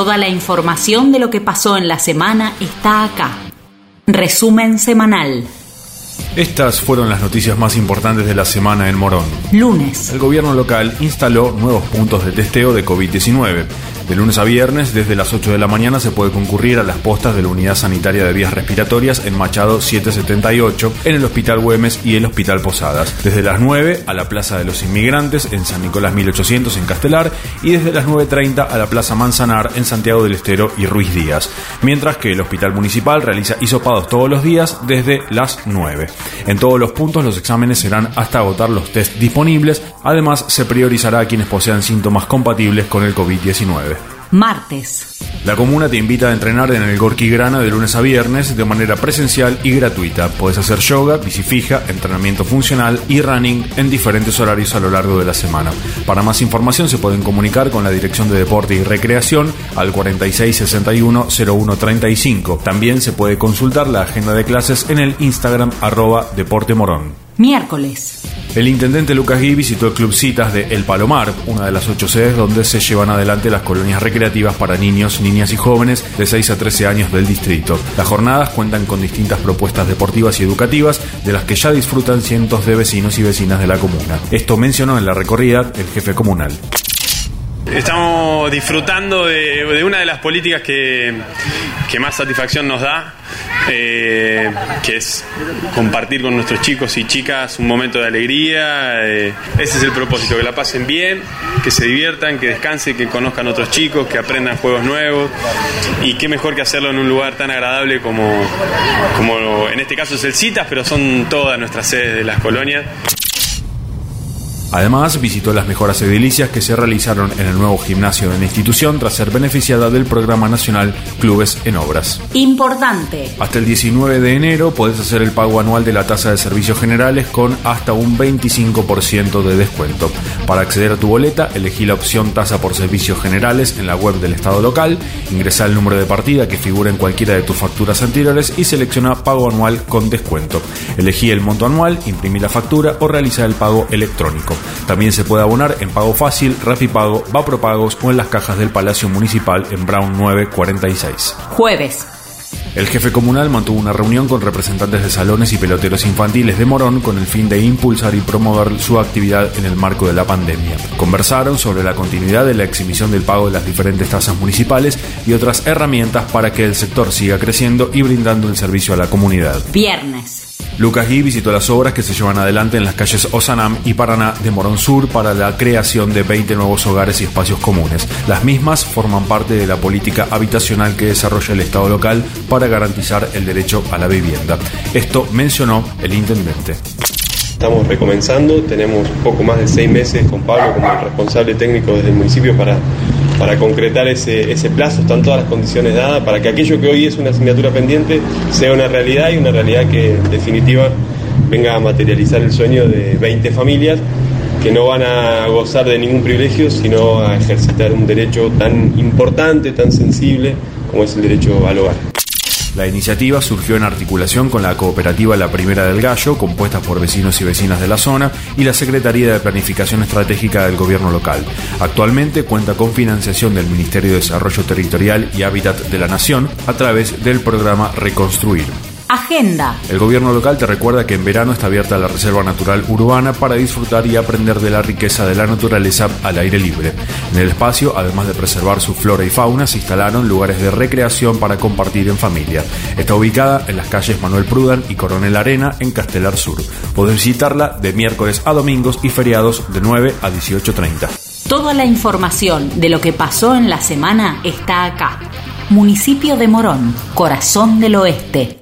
Toda la información de lo que pasó en la semana está acá. Resumen semanal. Estas fueron las noticias más importantes de la semana en Morón. Lunes. El gobierno local instaló nuevos puntos de testeo de COVID-19. De lunes a viernes, desde las 8 de la mañana, se puede concurrir a las postas de la Unidad Sanitaria de Vías Respiratorias en Machado 778, en el Hospital Güemes y el Hospital Posadas. Desde las 9 a la Plaza de los Inmigrantes en San Nicolás 1800 en Castelar y desde las 9.30 a la Plaza Manzanar en Santiago del Estero y Ruiz Díaz. Mientras que el Hospital Municipal realiza hisopados todos los días desde las 9. En todos los puntos los exámenes serán hasta agotar los test disponibles. Además, se priorizará a quienes posean síntomas compatibles con el COVID-19 martes. La comuna te invita a entrenar en el Gorky Grana de lunes a viernes de manera presencial y gratuita. Puedes hacer yoga, bici fija, entrenamiento funcional y running en diferentes horarios a lo largo de la semana. Para más información se pueden comunicar con la Dirección de Deporte y Recreación al 4661-0135. También se puede consultar la agenda de clases en el Instagram arroba Deporte Morón. Miércoles. El intendente Lucas Gui visitó el Club Citas de El Palomar, una de las ocho sedes donde se llevan adelante las colonias recreativas para niños, niñas y jóvenes de 6 a 13 años del distrito. Las jornadas cuentan con distintas propuestas deportivas y educativas, de las que ya disfrutan cientos de vecinos y vecinas de la comuna. Esto mencionó en la recorrida el jefe comunal. Estamos disfrutando de, una de las políticas que, más satisfacción nos da, eh, que es compartir con nuestros chicos y chicas un momento de alegría. Eh, ese es el propósito, que la pasen bien, que se diviertan, que descansen, que conozcan otros chicos, que aprendan juegos nuevos. Y qué mejor que hacerlo en un lugar tan agradable como, como en este caso es el CITAS, pero son todas nuestras sedes de las colonias. Además, visitó las mejoras edilicias que se realizaron en el nuevo gimnasio de la institución tras ser beneficiada del Programa Nacional Clubes en Obras. Importante. Hasta el 19 de enero podés hacer el pago anual de la tasa de servicios generales con hasta un 25% de descuento. Para acceder a tu boleta, elegí la opción tasa por servicios generales en la web del Estado local, ingresa el número de partida que figura en cualquiera de tus facturas anteriores y selecciona pago anual con descuento. Elegí el monto anual, imprimí la factura o realiza el pago electrónico. También se puede abonar en Pago Fácil, Rapipago, Vapropagos o en las cajas del Palacio Municipal en Brown 946. Jueves. El jefe comunal mantuvo una reunión con representantes de salones y peloteros infantiles de Morón con el fin de impulsar y promover su actividad en el marco de la pandemia. Conversaron sobre la continuidad de la exhibición del pago de las diferentes tasas municipales y otras herramientas para que el sector siga creciendo y brindando el servicio a la comunidad. Viernes. Lucas Gui visitó las obras que se llevan adelante en las calles Osanam y Paraná de Morón Sur para la creación de 20 nuevos hogares y espacios comunes. Las mismas forman parte de la política habitacional que desarrolla el Estado local para garantizar el derecho a la vivienda. Esto mencionó el intendente. Estamos recomenzando, tenemos poco más de seis meses con Pablo como el responsable técnico desde el municipio para para concretar ese, ese plazo, están todas las condiciones dadas para que aquello que hoy es una asignatura pendiente sea una realidad y una realidad que en definitiva venga a materializar el sueño de 20 familias que no van a gozar de ningún privilegio, sino a ejercitar un derecho tan importante, tan sensible como es el derecho al hogar. La iniciativa surgió en articulación con la cooperativa La Primera del Gallo, compuesta por vecinos y vecinas de la zona, y la Secretaría de Planificación Estratégica del Gobierno local. Actualmente cuenta con financiación del Ministerio de Desarrollo Territorial y Hábitat de la Nación a través del programa Reconstruir. Agenda. El gobierno local te recuerda que en verano está abierta la Reserva Natural Urbana para disfrutar y aprender de la riqueza de la naturaleza al aire libre. En el espacio, además de preservar su flora y fauna, se instalaron lugares de recreación para compartir en familia. Está ubicada en las calles Manuel Prudan y Coronel Arena en Castelar Sur. Podés visitarla de miércoles a domingos y feriados de 9 a 18.30. Toda la información de lo que pasó en la semana está acá. Municipio de Morón, Corazón del Oeste.